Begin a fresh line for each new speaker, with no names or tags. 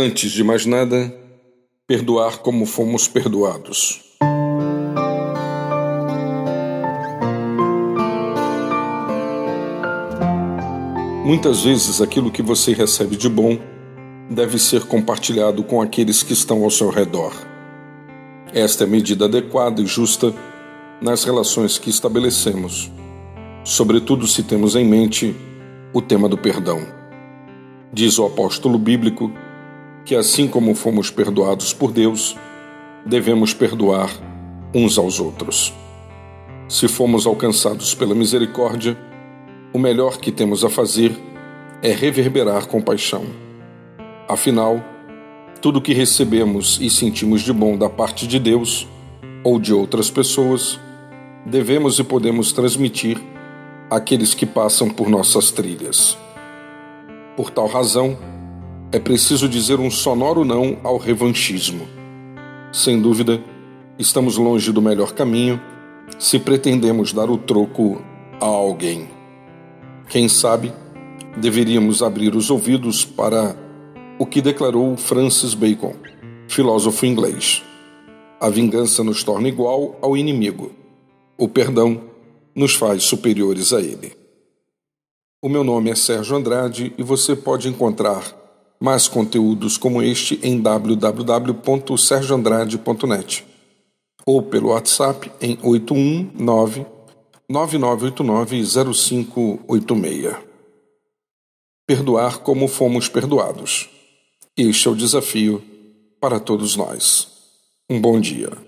Antes de mais nada, perdoar como fomos perdoados. Muitas vezes aquilo que você recebe de bom deve ser compartilhado com aqueles que estão ao seu redor. Esta é a medida adequada e justa nas relações que estabelecemos, sobretudo se temos em mente o tema do perdão. Diz o apóstolo bíblico que, assim como fomos perdoados por Deus, devemos perdoar uns aos outros. Se fomos alcançados pela misericórdia, o melhor que temos a fazer é reverberar compaixão. Afinal, tudo que recebemos e sentimos de bom da parte de Deus ou de outras pessoas, devemos e podemos transmitir àqueles que passam por nossas trilhas. Por tal razão, é preciso dizer um sonoro não ao revanchismo. Sem dúvida, estamos longe do melhor caminho se pretendemos dar o troco a alguém. Quem sabe, deveríamos abrir os ouvidos para o que declarou Francis Bacon, filósofo inglês. A vingança nos torna igual ao inimigo. O perdão nos faz superiores a ele. O meu nome é Sérgio Andrade e você pode encontrar mais conteúdos como este em www.sergioandrade.net ou pelo WhatsApp em 819 9989 0586. Perdoar como fomos perdoados. Este é o desafio para todos nós. Um bom dia.